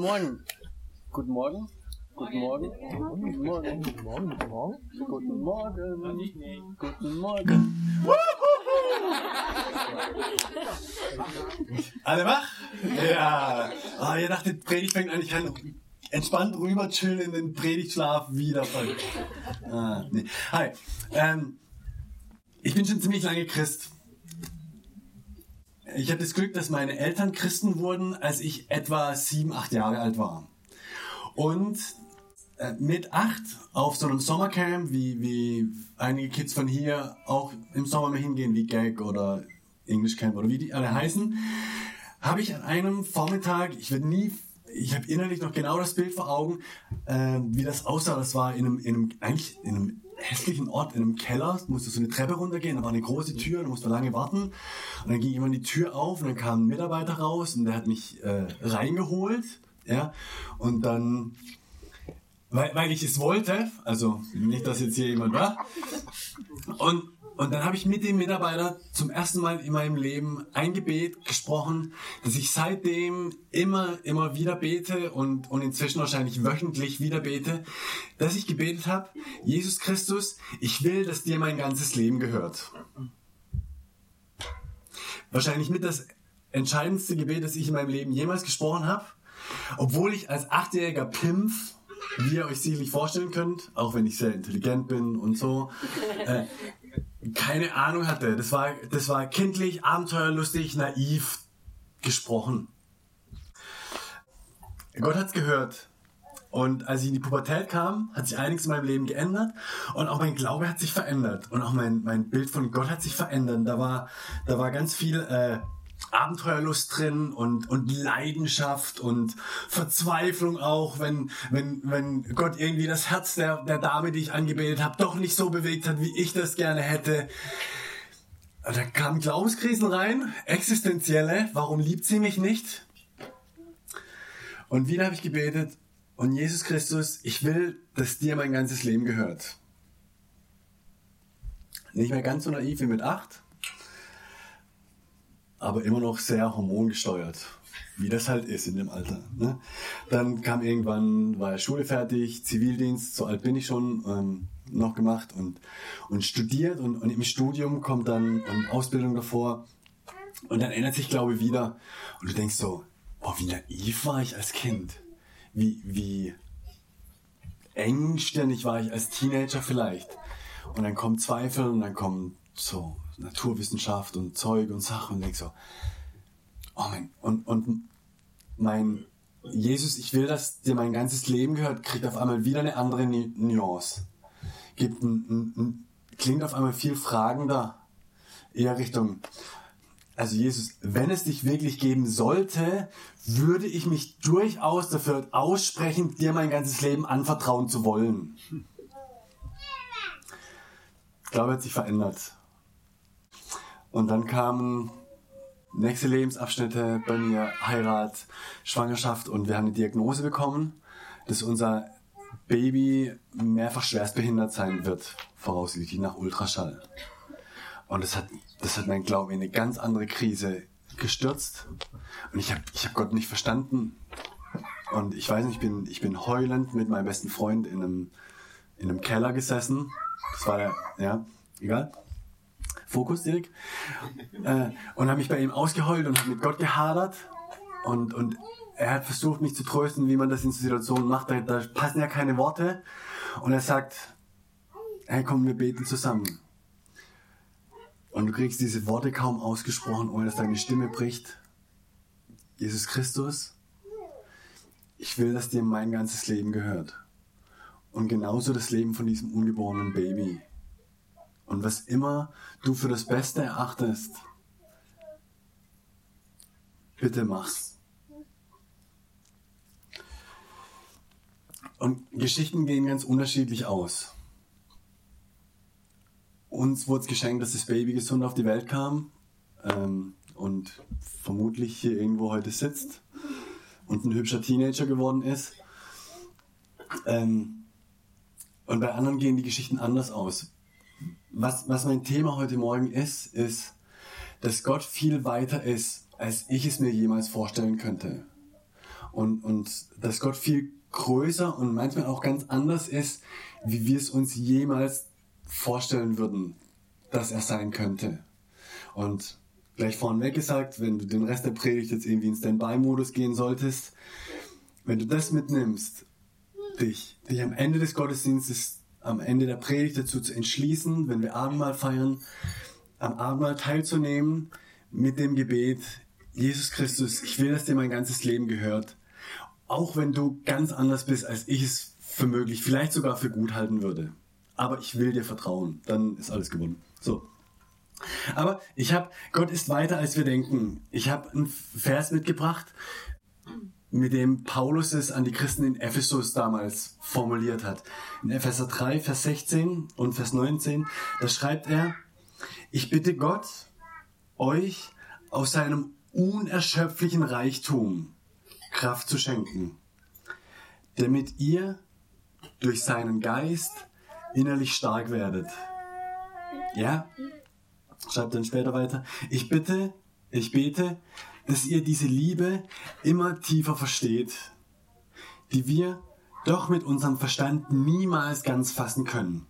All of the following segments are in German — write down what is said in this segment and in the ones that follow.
Morgen. Guten Morgen. Guten Morgen. Guten Morgen. Guten Morgen. Guten Morgen. Guten Morgen. Guten Morgen. Alle wach? Ja. Ah, ihr dachtet, Predigt fängt an, ich kann entspannt rüber chillen in den Predigtschlaf wieder. Ah, nee. Hi. Ähm, ich bin schon ziemlich lange Christ. Ich habe das Glück, dass meine Eltern Christen wurden, als ich etwa sieben, acht Jahre alt war. Und äh, mit acht auf so einem Sommercamp, wie, wie einige Kids von hier auch im Sommer mal hingehen, wie Gag oder English Camp oder wie die alle heißen, habe ich an einem Vormittag, ich werde nie, ich habe innerlich noch genau das Bild vor Augen, äh, wie das aussah. Das war in einem, in einem, eigentlich in einem hässlichen Ort, in einem Keller, musste so eine Treppe runtergehen, da war eine große Tür, da musste man lange warten. Und dann ging jemand die Tür auf und dann kam ein Mitarbeiter raus und der hat mich äh, reingeholt. Ja, und dann weil, weil ich es wollte, also nicht, dass jetzt hier jemand war. Und, und dann habe ich mit dem Mitarbeiter zum ersten Mal in meinem Leben ein Gebet gesprochen, dass ich seitdem immer, immer wieder bete und, und inzwischen wahrscheinlich wöchentlich wieder bete, dass ich gebetet habe, Jesus Christus, ich will, dass dir mein ganzes Leben gehört. Wahrscheinlich mit das entscheidendste Gebet, das ich in meinem Leben jemals gesprochen habe, obwohl ich als achtjähriger Pimpf wie ihr euch sicherlich vorstellen könnt, auch wenn ich sehr intelligent bin und so, äh, keine Ahnung hatte. Das war, das war kindlich, abenteuerlustig, naiv gesprochen. Gott hat's gehört. Und als ich in die Pubertät kam, hat sich einiges in meinem Leben geändert und auch mein Glaube hat sich verändert und auch mein, mein Bild von Gott hat sich verändert. Da war, da war ganz viel äh, Abenteuerlust drin und, und Leidenschaft und Verzweiflung auch, wenn, wenn, wenn Gott irgendwie das Herz der, der Dame, die ich angebetet habe, doch nicht so bewegt hat, wie ich das gerne hätte. Da kamen Glaubenskrisen rein, existenzielle, warum liebt sie mich nicht? Und wieder habe ich gebetet, und Jesus Christus, ich will, dass dir mein ganzes Leben gehört. Nicht mehr ganz so naiv wie mit acht, aber immer noch sehr hormongesteuert, wie das halt ist in dem Alter. Ne? Dann kam irgendwann, war Schule fertig, Zivildienst, so alt bin ich schon, ähm, noch gemacht und, und studiert und, und im Studium kommt dann ähm, Ausbildung davor und dann ändert sich Glaube wieder und du denkst so, boah, wie naiv war ich als Kind, wie, wie engstirnig war ich als Teenager vielleicht. Und dann kommt Zweifel und dann kommt so Naturwissenschaft und Zeug und Sachen und denk so, oh mein, und, und mein Jesus, ich will, dass dir mein ganzes Leben gehört, kriegt auf einmal wieder eine andere Nu- Nuance. Gibt ein, ein, ein, klingt auf einmal viel fragender, eher Richtung, also Jesus, wenn es dich wirklich geben sollte, würde ich mich durchaus dafür aussprechen, dir mein ganzes Leben anvertrauen zu wollen. Ich glaube, er hat sich verändert. Und dann kamen nächste Lebensabschnitte bei mir, Heirat, Schwangerschaft und wir haben eine Diagnose bekommen, dass unser Baby mehrfach schwerstbehindert sein wird, voraussichtlich nach Ultraschall. Und das hat, das hat mein Glauben in eine ganz andere Krise gestürzt. Und ich habe ich hab Gott nicht verstanden. Und ich weiß nicht, ich bin, ich bin heulend mit meinem besten Freund in einem, in einem Keller gesessen. Das war der, ja, egal. Fokus, Dirk. Äh, und habe mich bei ihm ausgeheult und habe mit Gott gehadert. Und, und er hat versucht, mich zu trösten, wie man das in Situationen macht. Da, da passen ja keine Worte. Und er sagt, hey, komm, wir beten zusammen. Und du kriegst diese Worte kaum ausgesprochen, ohne dass deine Stimme bricht. Jesus Christus, ich will, dass dir mein ganzes Leben gehört. Und genauso das Leben von diesem ungeborenen Baby. Und was immer du für das Beste erachtest, bitte mach's. Und Geschichten gehen ganz unterschiedlich aus. Uns wurde es geschenkt, dass das Baby gesund auf die Welt kam ähm, und vermutlich hier irgendwo heute sitzt und ein hübscher Teenager geworden ist. Ähm, und bei anderen gehen die Geschichten anders aus. Was, was mein Thema heute Morgen ist, ist, dass Gott viel weiter ist, als ich es mir jemals vorstellen könnte. Und, und dass Gott viel größer und manchmal auch ganz anders ist, wie wir es uns jemals vorstellen würden, dass er sein könnte. Und gleich vorneweg gesagt, wenn du den Rest der Predigt jetzt irgendwie in Standby-Modus gehen solltest, wenn du das mitnimmst, dich, dich am Ende des Gottesdienstes, am Ende der Predigt dazu zu entschließen, wenn wir Abendmahl feiern, am Abendmahl teilzunehmen mit dem Gebet, Jesus Christus, ich will, dass dir mein ganzes Leben gehört auch wenn du ganz anders bist, als ich es für möglich, vielleicht sogar für gut halten würde. Aber ich will dir vertrauen, dann ist alles gewonnen. So. Aber ich habe, Gott ist weiter als wir denken. Ich habe einen Vers mitgebracht, mit dem Paulus es an die Christen in Ephesus damals formuliert hat. In Epheser 3, Vers 16 und Vers 19, da schreibt er, ich bitte Gott, euch aus seinem unerschöpflichen Reichtum Kraft zu schenken, damit ihr durch seinen Geist innerlich stark werdet. Ja? Schreibt dann später weiter. Ich bitte, ich bete, dass ihr diese Liebe immer tiefer versteht, die wir doch mit unserem Verstand niemals ganz fassen können.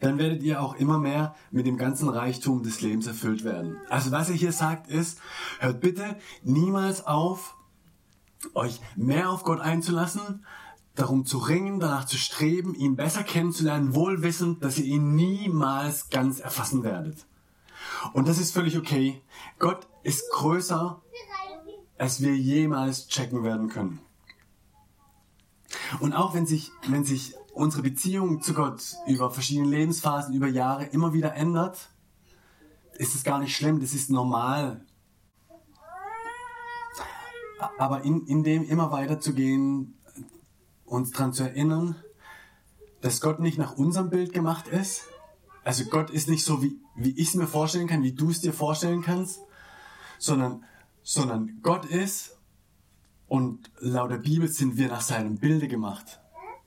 Dann werdet ihr auch immer mehr mit dem ganzen Reichtum des Lebens erfüllt werden. Also was er hier sagt ist, hört bitte niemals auf, euch mehr auf Gott einzulassen, darum zu ringen, danach zu streben, ihn besser kennenzulernen, wohl wissend, dass ihr ihn niemals ganz erfassen werdet. Und das ist völlig okay. Gott ist größer, als wir jemals checken werden können. Und auch wenn sich, wenn sich unsere Beziehung zu Gott über verschiedene Lebensphasen, über Jahre immer wieder ändert, ist es gar nicht schlimm, das ist normal aber in, in dem immer weiter zu gehen, uns daran zu erinnern, dass Gott nicht nach unserem Bild gemacht ist. Also Gott ist nicht so, wie, wie ich es mir vorstellen kann, wie du es dir vorstellen kannst, sondern, sondern Gott ist und laut der Bibel sind wir nach seinem Bilde gemacht.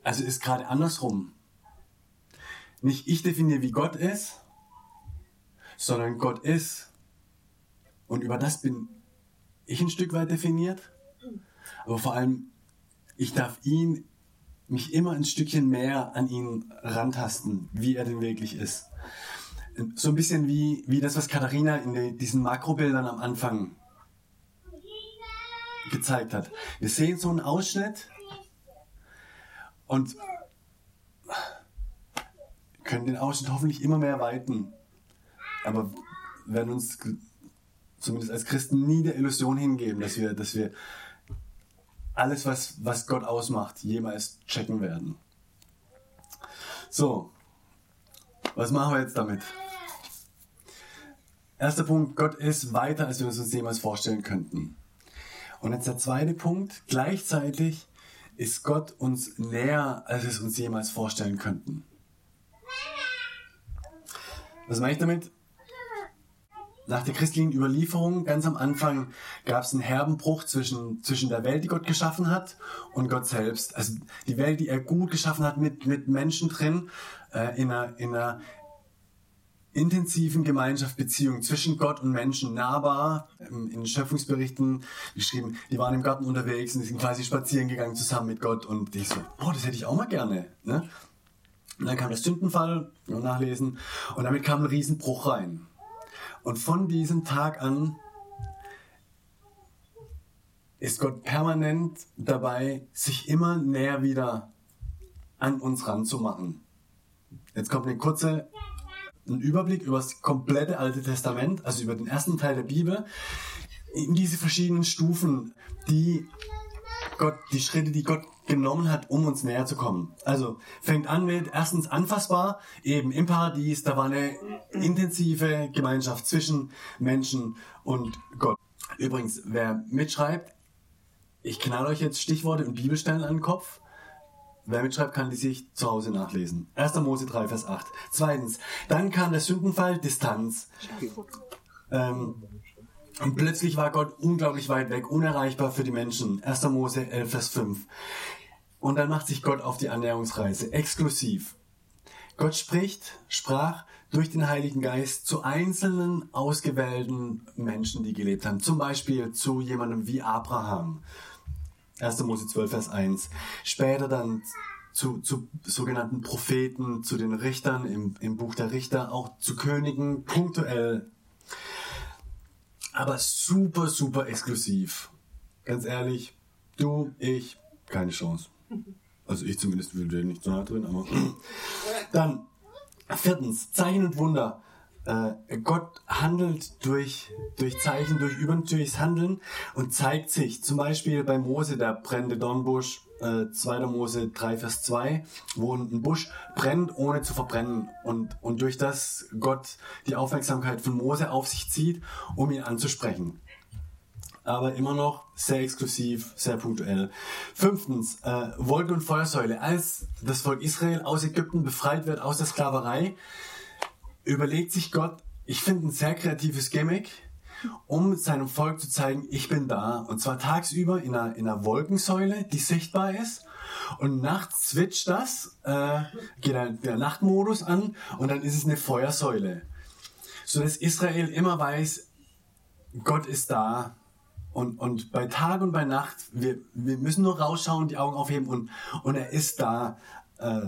Also ist gerade andersrum. Nicht ich definiere, wie Gott ist, sondern Gott ist. Und über das bin ich ein Stück weit definiert, aber vor allem, ich darf ihn, mich immer ein Stückchen mehr an ihn rantasten, wie er denn wirklich ist. So ein bisschen wie, wie das, was Katharina in diesen Makrobildern am Anfang gezeigt hat. Wir sehen so einen Ausschnitt und können den Ausschnitt hoffentlich immer mehr weiten. Aber werden uns zumindest als Christen nie der Illusion hingeben, dass wir, dass wir alles, was, was Gott ausmacht, jemals checken werden. So, was machen wir jetzt damit? Erster Punkt, Gott ist weiter, als wir uns jemals vorstellen könnten. Und jetzt der zweite Punkt, gleichzeitig ist Gott uns näher, als wir es uns jemals vorstellen könnten. Was meine ich damit? nach der christlichen Überlieferung, ganz am Anfang, gab es einen herben Bruch zwischen, zwischen der Welt, die Gott geschaffen hat, und Gott selbst. Also die Welt, die er gut geschaffen hat, mit, mit Menschen drin, äh, in, einer, in einer intensiven Gemeinschaft, Beziehung zwischen Gott und Menschen, nahbar, ähm, in Schöpfungsberichten geschrieben, die waren im Garten unterwegs und sind quasi spazieren gegangen zusammen mit Gott und ich so, boah, das hätte ich auch mal gerne. Ne? Und dann kam der Sündenfall, nachlesen, und damit kam ein Riesenbruch rein. Und von diesem Tag an ist Gott permanent dabei, sich immer näher wieder an uns ranzumachen. Jetzt kommt eine kurze ein Überblick über das komplette Alte Testament, also über den ersten Teil der Bibel, in diese verschiedenen Stufen, die Gott, die Schritte, die Gott genommen hat, um uns näher zu kommen. Also fängt an mit erstens anfassbar, eben im Paradies, da war eine intensive Gemeinschaft zwischen Menschen und Gott. Übrigens, wer mitschreibt, ich knall euch jetzt Stichworte und Bibelstellen an den Kopf. Wer mitschreibt, kann die sich zu Hause nachlesen. 1. Mose 3, Vers 8. Zweitens, dann kam der Sündenfall, Distanz. Ähm, und plötzlich war Gott unglaublich weit weg, unerreichbar für die Menschen. 1. Mose 11, Vers 5. Und dann macht sich Gott auf die Annäherungsreise, exklusiv. Gott spricht, sprach durch den Heiligen Geist zu einzelnen ausgewählten Menschen, die gelebt haben. Zum Beispiel zu jemandem wie Abraham. 1. Mose 12, Vers 1. Später dann zu, zu sogenannten Propheten, zu den Richtern im, im Buch der Richter, auch zu Königen, punktuell. Aber super, super exklusiv. Ganz ehrlich, du, ich, keine Chance. Also ich zumindest will dir nicht so nah drin, aber. Dann, viertens, Zeichen und Wunder. Äh, Gott handelt durch, durch Zeichen, durch übernatürliches Handeln und zeigt sich. Zum Beispiel bei Mose, der brennende Dornbusch, äh, 2. Mose 3, Vers 2, wo ein Busch brennt, ohne zu verbrennen. Und, und durch das Gott die Aufmerksamkeit von Mose auf sich zieht, um ihn anzusprechen aber immer noch sehr exklusiv, sehr punktuell. Fünftens, äh, Wolke und Feuersäule. Als das Volk Israel aus Ägypten befreit wird, aus der Sklaverei, überlegt sich Gott, ich finde ein sehr kreatives Gimmick, um seinem Volk zu zeigen, ich bin da. Und zwar tagsüber in einer, in einer Wolkensäule, die sichtbar ist. Und nachts switcht das, äh, geht der Nachtmodus an und dann ist es eine Feuersäule. So dass Israel immer weiß, Gott ist da, und, und bei Tag und bei Nacht, wir, wir müssen nur rausschauen, die Augen aufheben und, und er ist da. Äh,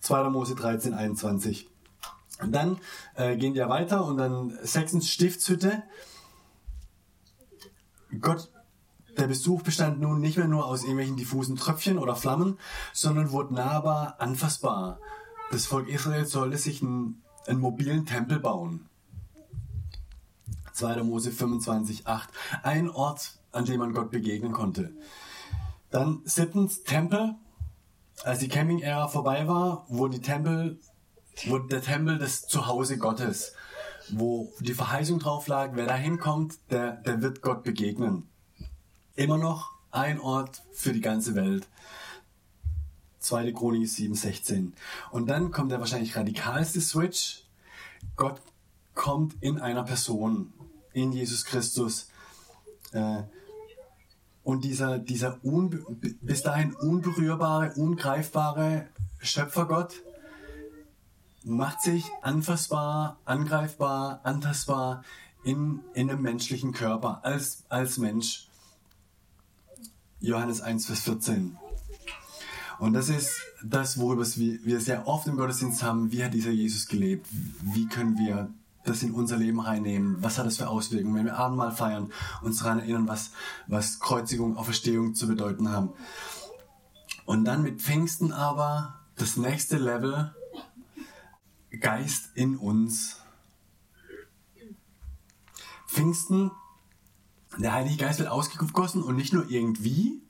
2. Mose 13, 21. Und dann äh, gehen wir weiter und dann sechstens Stiftshütte. Gott, der Besuch bestand nun nicht mehr nur aus irgendwelchen diffusen Tröpfchen oder Flammen, sondern wurde nahbar, anfassbar. Das Volk Israel sollte sich einen, einen mobilen Tempel bauen. 2. Mose 25, 8. Ein Ort, an dem man Gott begegnen konnte. Dann siebtens Tempel. Als die Camping-Ära vorbei war, wurde, die Tempel, wurde der Tempel das Zuhause Gottes, wo die Verheißung drauf lag, wer da hinkommt, der, der wird Gott begegnen. Immer noch ein Ort für die ganze Welt. 2. Chronik 7, 16. Und dann kommt der wahrscheinlich radikalste Switch. Gott kommt in einer Person in Jesus Christus. Äh, und dieser, dieser bis dahin unberührbare, ungreifbare Schöpfergott macht sich anfassbar, angreifbar, antastbar in, in einem menschlichen Körper, als, als Mensch. Johannes 1, Vers 14. Und das ist das, worüber wir sehr oft im Gottesdienst haben. Wie hat dieser Jesus gelebt? Wie können wir das in unser Leben reinnehmen? Was hat das für Auswirkungen, wenn wir Abendmahl feiern, uns daran erinnern, was, was Kreuzigung, Auferstehung zu bedeuten haben? Und dann mit Pfingsten aber das nächste Level, Geist in uns. Pfingsten, der Heilige Geist wird ausgegossen und nicht nur irgendwie,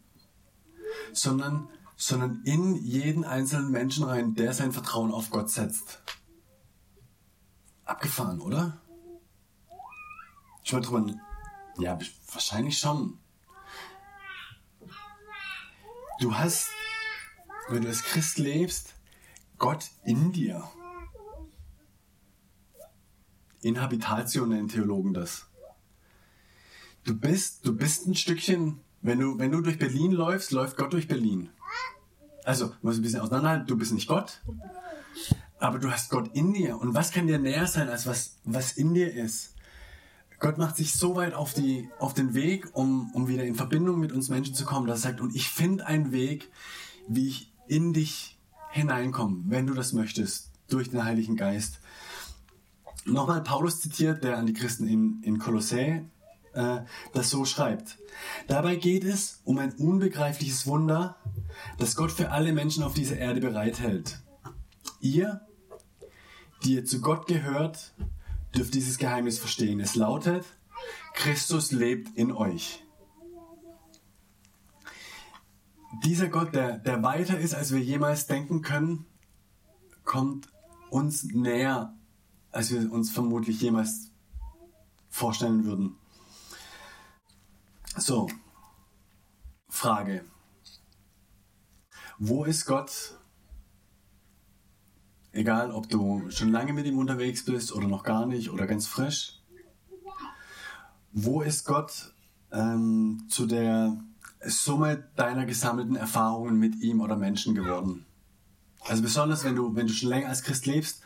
sondern, sondern in jeden einzelnen Menschen rein, der sein Vertrauen auf Gott setzt. Abgefahren, oder? Ich wollte drüber. Ja, wahrscheinlich schon. Du hast, wenn du als Christ lebst, Gott in dir. Inhabitation nennen Theologen das. Du bist, du bist ein Stückchen, wenn du, wenn du durch Berlin läufst, läuft Gott durch Berlin. Also, muss ein bisschen auseinanderhalten, du bist nicht Gott, aber du hast Gott in dir. Und was kann dir näher sein, als was, was in dir ist? Gott macht sich so weit auf, die, auf den Weg, um, um wieder in Verbindung mit uns Menschen zu kommen, dass er sagt, und ich finde einen Weg, wie ich in dich hineinkomme, wenn du das möchtest, durch den Heiligen Geist. Nochmal Paulus zitiert, der an die Christen in, in Kolossä äh, das so schreibt. Dabei geht es um ein unbegreifliches Wunder, das Gott für alle Menschen auf dieser Erde bereithält. Ihr, die ihr zu Gott gehört, dürft dieses Geheimnis verstehen. Es lautet, Christus lebt in euch. dieser Gott, der, der weiter ist, als wir jemals denken können, kommt uns näher, als wir uns vermutlich jemals vorstellen würden. So, Frage. Wo ist Gott? Egal, ob du schon lange mit ihm unterwegs bist oder noch gar nicht oder ganz frisch. Wo ist Gott ähm, zu der Summe deiner gesammelten Erfahrungen mit ihm oder Menschen geworden? Also besonders, wenn du, wenn du schon länger als Christ lebst,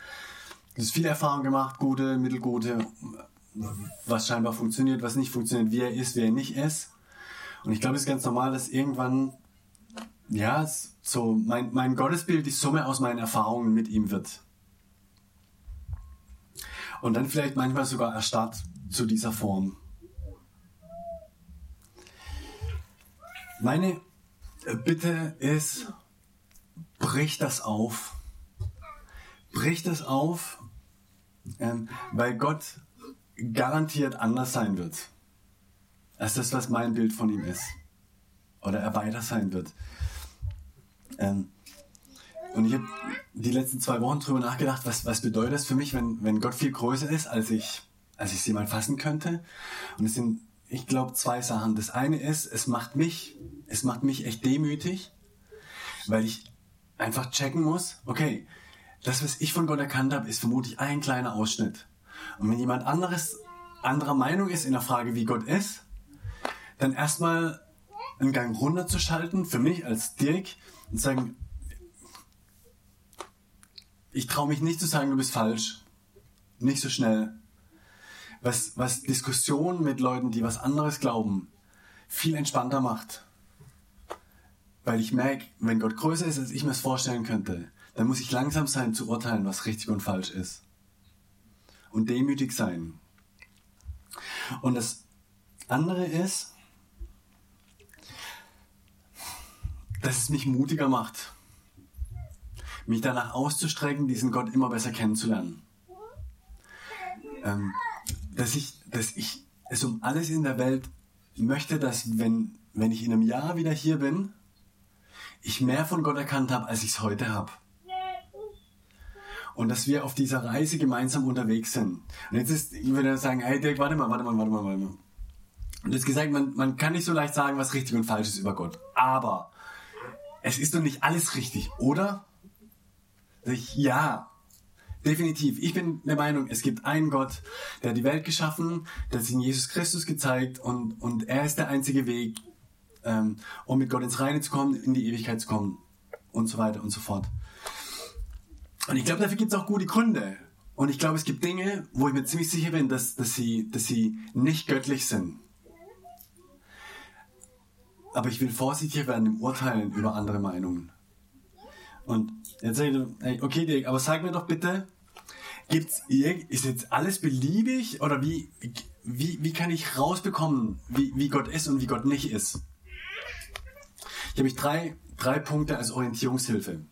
du hast viele Erfahrungen gemacht, gute, mittelgute, was scheinbar funktioniert, was nicht funktioniert, wie er ist, wie er nicht ist. Und ich glaube, es ist ganz normal, dass irgendwann, ja, so mein, mein Gottesbild die Summe aus meinen Erfahrungen mit ihm wird. Und dann vielleicht manchmal sogar erstarrt zu dieser Form. Meine Bitte ist, brich das auf. Brich das auf, ähm, weil Gott garantiert anders sein wird, als das, was mein Bild von ihm ist. Oder er weiter sein wird. Ähm, und ich habe die letzten zwei Wochen drüber nachgedacht, was, was bedeutet das für mich, wenn, wenn Gott viel größer ist, als ich, als ich sie mal fassen könnte. Und es sind, ich glaube, zwei Sachen. Das eine ist, es macht mich, es macht mich echt demütig, weil ich einfach checken muss, okay, das, was ich von Gott erkannt habe, ist vermutlich ein kleiner Ausschnitt. Und wenn jemand anderes anderer Meinung ist in der Frage, wie Gott ist, dann erstmal einen Gang runterzuschalten, für mich als Dirk, und sagen, ich traue mich nicht zu sagen, du bist falsch. Nicht so schnell. Was, was Diskussionen mit Leuten, die was anderes glauben, viel entspannter macht. Weil ich merke, wenn Gott größer ist, als ich mir es vorstellen könnte, dann muss ich langsam sein zu urteilen, was richtig und falsch ist und demütig sein. Und das andere ist, dass es mich mutiger macht, mich danach auszustrecken, diesen Gott immer besser kennenzulernen. Ähm, dass ich, dass ich es um alles in der Welt möchte, dass wenn, wenn ich in einem Jahr wieder hier bin, ich mehr von Gott erkannt habe, als ich es heute habe und dass wir auf dieser Reise gemeinsam unterwegs sind. Und jetzt ist, ich würde sagen, hey Dirk, warte mal, warte mal, warte mal, warte mal. Und jetzt gesagt, man, man kann nicht so leicht sagen, was richtig und falsch ist über Gott. Aber es ist doch nicht alles richtig, oder? Ich, ja, definitiv. Ich bin der Meinung, es gibt einen Gott, der die Welt geschaffen, der hat sich in Jesus Christus gezeigt und, und er ist der einzige Weg, ähm, um mit Gott ins Reine zu kommen, in die Ewigkeit zu kommen und so weiter und so fort. Und ich glaube, dafür gibt es auch gute Gründe. Und ich glaube, es gibt Dinge, wo ich mir ziemlich sicher bin, dass, dass, sie, dass sie nicht göttlich sind. Aber ich will vorsichtig werden im Urteilen über andere Meinungen. Und jetzt sage ich, okay, Dirk, aber sag mir doch bitte, gibt's ist jetzt alles beliebig oder wie, wie, wie kann ich rausbekommen, wie, wie Gott ist und wie Gott nicht ist? Ich habe mich drei, drei Punkte als Orientierungshilfe.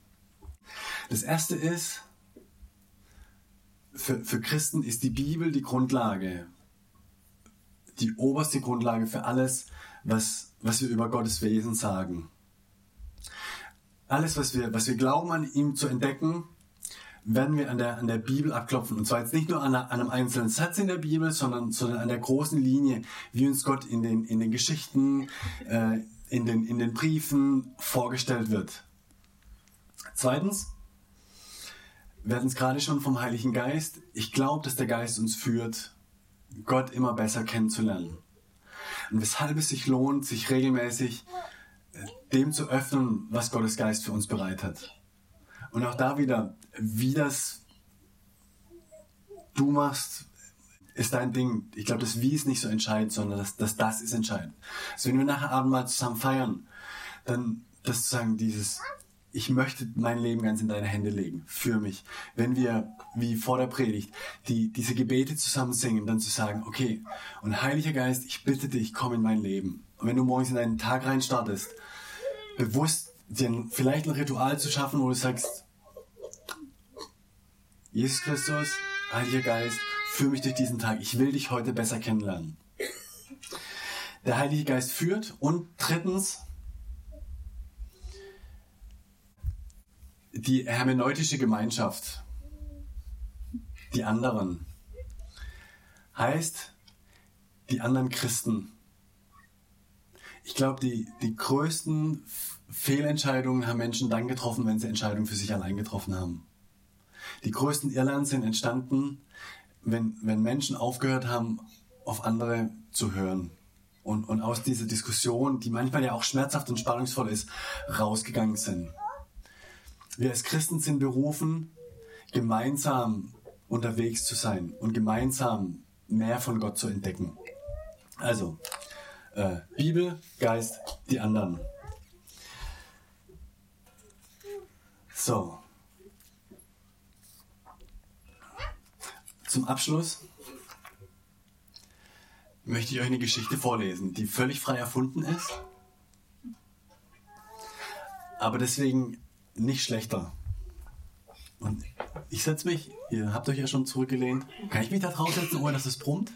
Das erste ist, für, für Christen ist die Bibel die Grundlage, die oberste Grundlage für alles, was, was wir über Gottes Wesen sagen. Alles, was wir, was wir glauben an ihm zu entdecken, werden wir an der, an der Bibel abklopfen. Und zwar jetzt nicht nur an, einer, an einem einzelnen Satz in der Bibel, sondern, sondern an der großen Linie, wie uns Gott in den, in den Geschichten, äh, in, den, in den Briefen vorgestellt wird. Zweitens, wir hatten es gerade schon vom Heiligen Geist. Ich glaube, dass der Geist uns führt, Gott immer besser kennenzulernen. Und weshalb es sich lohnt, sich regelmäßig äh, dem zu öffnen, was Gottes Geist für uns bereit hat. Und auch da wieder, wie das du machst, ist dein Ding. Ich glaube, das Wie ist nicht so entscheidend, sondern das, das Das ist entscheidend. Also wenn wir nachher Abend mal zusammen feiern, dann das zu sagen, dieses ich möchte mein Leben ganz in deine Hände legen, für mich. Wenn wir, wie vor der Predigt, die, diese Gebete zusammen singen, dann zu sagen, okay, und Heiliger Geist, ich bitte dich, komm in mein Leben. Und wenn du morgens in deinen Tag rein startest, bewusst dir vielleicht ein Ritual zu schaffen, wo du sagst, Jesus Christus, Heiliger Geist, führe mich durch diesen Tag. Ich will dich heute besser kennenlernen. Der Heilige Geist führt und drittens, die hermeneutische Gemeinschaft, die anderen, heißt die anderen Christen. Ich glaube, die, die größten Fehlentscheidungen haben Menschen dann getroffen, wenn sie Entscheidungen für sich allein getroffen haben. Die größten Irland sind entstanden, wenn, wenn Menschen aufgehört haben, auf andere zu hören. Und, und aus dieser Diskussion, die manchmal ja auch schmerzhaft und spannungsvoll ist, rausgegangen sind. Wir als Christen sind berufen, gemeinsam unterwegs zu sein und gemeinsam mehr von Gott zu entdecken. Also, äh, Bibel, Geist, die anderen. So. Zum Abschluss möchte ich euch eine Geschichte vorlesen, die völlig frei erfunden ist, aber deswegen nicht schlechter. Und ich setze mich, ihr habt euch ja schon zurückgelehnt. Kann ich mich da drauf setzen, ohne dass es brummt?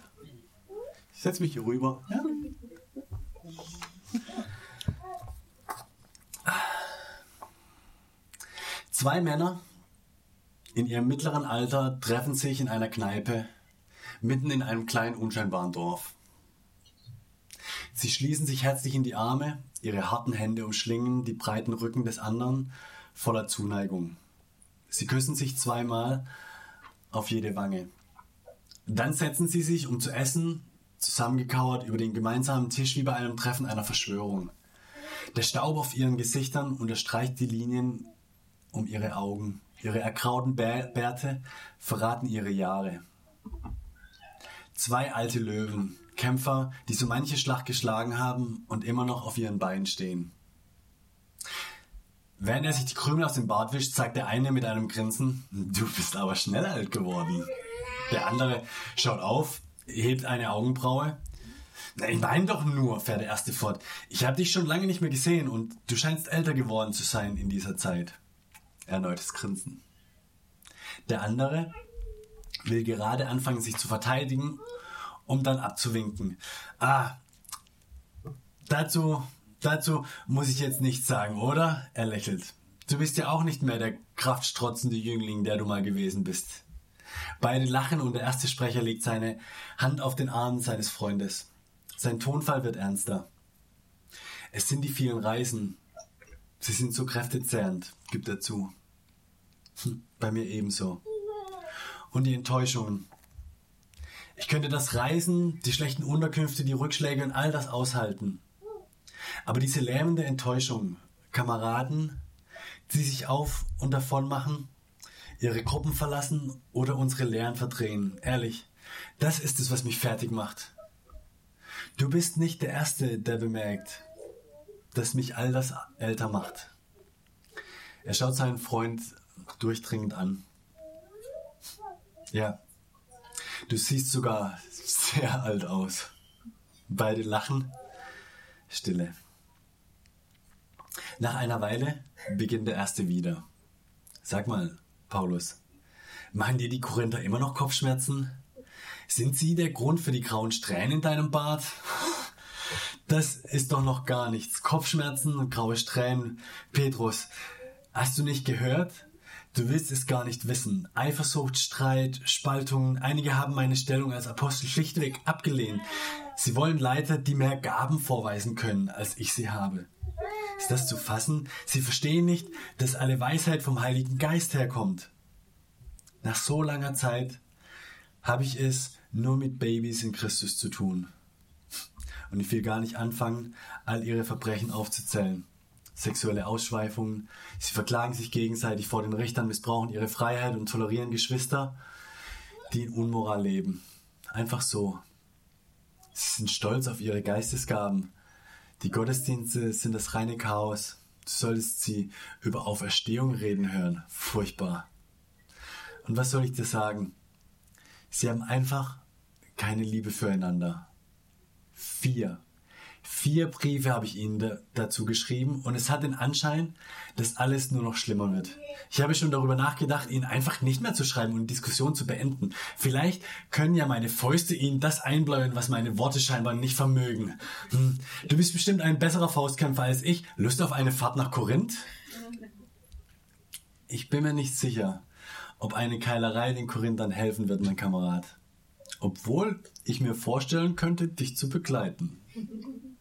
Ich setze mich hier rüber. Ja? Zwei Männer in ihrem mittleren Alter treffen sich in einer Kneipe mitten in einem kleinen unscheinbaren Dorf. Sie schließen sich herzlich in die Arme, ihre harten Hände umschlingen die breiten Rücken des anderen voller Zuneigung. Sie küssen sich zweimal auf jede Wange. Dann setzen sie sich, um zu essen, zusammengekauert über den gemeinsamen Tisch wie bei einem Treffen einer Verschwörung. Der Staub auf ihren Gesichtern unterstreicht die Linien um ihre Augen. Ihre ergrauten Bärte verraten ihre Jahre. Zwei alte Löwen, Kämpfer, die so manche Schlacht geschlagen haben und immer noch auf ihren Beinen stehen. Während er sich die Krümel aus dem Bart wischt, sagt der eine mit einem Grinsen, du bist aber schnell alt geworden. Der andere schaut auf, hebt eine Augenbraue. Na, ich meine doch nur, fährt der erste fort. Ich habe dich schon lange nicht mehr gesehen und du scheinst älter geworden zu sein in dieser Zeit. Erneutes Grinsen. Der andere will gerade anfangen, sich zu verteidigen, um dann abzuwinken. Ah, dazu, dazu muss ich jetzt nichts sagen, oder? Er lächelt. Du bist ja auch nicht mehr der kraftstrotzende Jüngling, der du mal gewesen bist. Beide lachen und der erste Sprecher legt seine Hand auf den Arm seines Freundes. Sein Tonfall wird ernster. Es sind die vielen Reisen. Sie sind so kräftezehrend, gibt er zu. Hm, bei mir ebenso. Und die Enttäuschungen. Ich könnte das Reisen, die schlechten Unterkünfte, die Rückschläge und all das aushalten. Aber diese lähmende Enttäuschung, Kameraden, die sich auf und davon machen, ihre Gruppen verlassen oder unsere Lehren verdrehen. Ehrlich, das ist es, was mich fertig macht. Du bist nicht der Erste, der bemerkt, dass mich all das älter macht. Er schaut seinen Freund durchdringend an. Ja, du siehst sogar sehr alt aus. Beide lachen. Stille. Nach einer Weile beginnt der erste wieder. Sag mal, Paulus, machen dir die Korinther immer noch Kopfschmerzen? Sind sie der Grund für die grauen Strähnen in deinem Bart? Das ist doch noch gar nichts. Kopfschmerzen und graue Strähnen. Petrus, hast du nicht gehört? Du willst es gar nicht wissen. Eifersucht, Streit, Spaltungen. Einige haben meine Stellung als Apostel schlichtweg abgelehnt. Sie wollen Leiter, die mehr Gaben vorweisen können, als ich sie habe. Ist das zu fassen? Sie verstehen nicht, dass alle Weisheit vom Heiligen Geist herkommt. Nach so langer Zeit habe ich es nur mit Babys in Christus zu tun. Und ich will gar nicht anfangen, all ihre Verbrechen aufzuzählen. Sexuelle Ausschweifungen, sie verklagen sich gegenseitig vor den Richtern, missbrauchen ihre Freiheit und tolerieren Geschwister, die in Unmoral leben. Einfach so. Sie sind stolz auf ihre Geistesgaben, die Gottesdienste sind das reine Chaos. Du solltest sie über Auferstehung reden hören. Furchtbar. Und was soll ich dir sagen? Sie haben einfach keine Liebe füreinander. Vier Vier Briefe habe ich Ihnen da, dazu geschrieben und es hat den Anschein, dass alles nur noch schlimmer wird. Ich habe schon darüber nachgedacht, Ihnen einfach nicht mehr zu schreiben und die Diskussion zu beenden. Vielleicht können ja meine Fäuste Ihnen das einbläuen, was meine Worte scheinbar nicht vermögen. Hm. Du bist bestimmt ein besserer Faustkämpfer als ich. Lust auf eine Fahrt nach Korinth? Ich bin mir nicht sicher, ob eine Keilerei den Korinthern helfen wird, mein Kamerad. Obwohl ich mir vorstellen könnte, dich zu begleiten.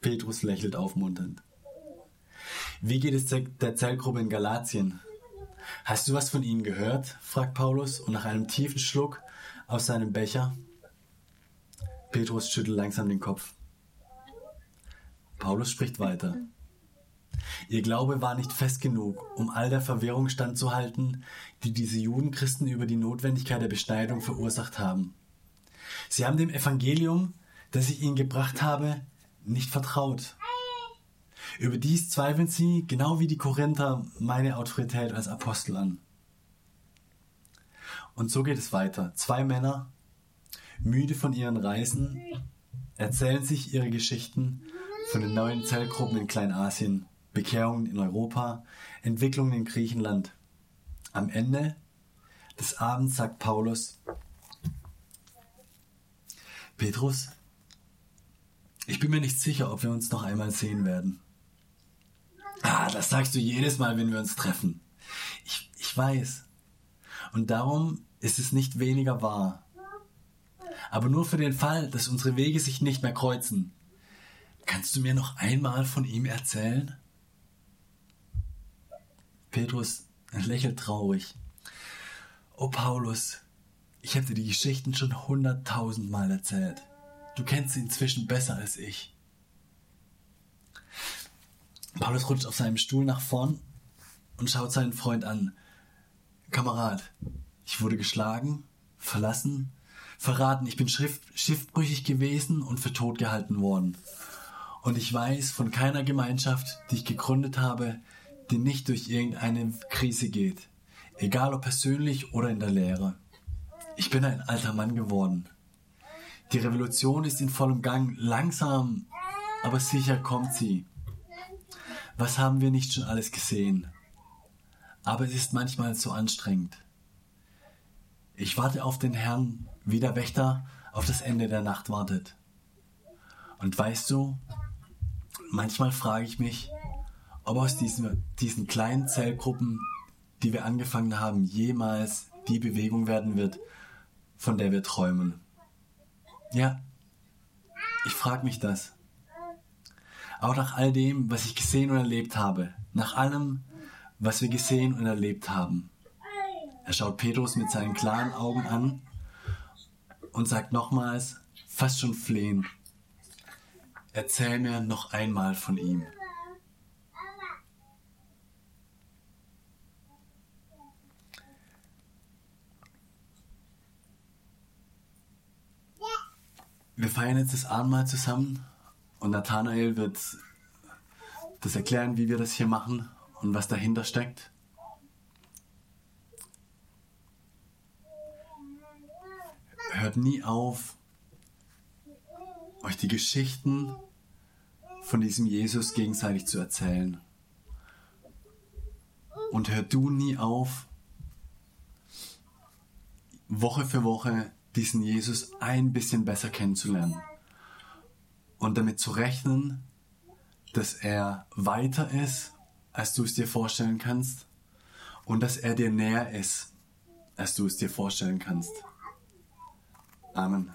Petrus lächelt aufmunternd. Wie geht es der Zellgruppe in Galatien? Hast du was von ihnen gehört? fragt Paulus und nach einem tiefen Schluck aus seinem Becher. Petrus schüttelt langsam den Kopf. Paulus spricht weiter. Ihr Glaube war nicht fest genug, um all der Verwirrung standzuhalten, die diese Judenchristen über die Notwendigkeit der Beschneidung verursacht haben. Sie haben dem Evangelium, das ich ihnen gebracht habe, nicht vertraut. Überdies zweifeln sie, genau wie die Korinther, meine Autorität als Apostel an. Und so geht es weiter. Zwei Männer, müde von ihren Reisen, erzählen sich ihre Geschichten von den neuen Zellgruppen in Kleinasien, Bekehrungen in Europa, Entwicklungen in Griechenland. Am Ende des Abends sagt Paulus, Petrus, ich bin mir nicht sicher, ob wir uns noch einmal sehen werden. Ah, das sagst du jedes Mal, wenn wir uns treffen. Ich, ich weiß. Und darum ist es nicht weniger wahr. Aber nur für den Fall, dass unsere Wege sich nicht mehr kreuzen. Kannst du mir noch einmal von ihm erzählen? Petrus lächelt traurig. Oh Paulus, ich habe dir die Geschichten schon hunderttausendmal erzählt. Du kennst sie inzwischen besser als ich. Paulus rutscht auf seinem Stuhl nach vorn und schaut seinen Freund an. Kamerad, ich wurde geschlagen, verlassen, verraten, ich bin schiffbrüchig gewesen und für tot gehalten worden. Und ich weiß von keiner Gemeinschaft, die ich gegründet habe, die nicht durch irgendeine Krise geht. Egal ob persönlich oder in der Lehre. Ich bin ein alter Mann geworden. Die Revolution ist in vollem Gang. Langsam, aber sicher kommt sie. Was haben wir nicht schon alles gesehen? Aber es ist manchmal so anstrengend. Ich warte auf den Herrn, wie der Wächter auf das Ende der Nacht wartet. Und weißt du, manchmal frage ich mich, ob aus diesen, diesen kleinen Zellgruppen, die wir angefangen haben, jemals die Bewegung werden wird, von der wir träumen. Ja, ich frage mich das. Auch nach all dem, was ich gesehen und erlebt habe. Nach allem, was wir gesehen und erlebt haben. Er schaut Petrus mit seinen klaren Augen an und sagt nochmals, fast schon flehend, erzähl mir noch einmal von ihm. Wir feiern jetzt das Abendmahl zusammen und Nathanael wird das erklären, wie wir das hier machen und was dahinter steckt. Hört nie auf, euch die Geschichten von diesem Jesus gegenseitig zu erzählen. Und hört du nie auf, Woche für Woche diesen Jesus ein bisschen besser kennenzulernen und damit zu rechnen, dass er weiter ist, als du es dir vorstellen kannst und dass er dir näher ist, als du es dir vorstellen kannst. Amen.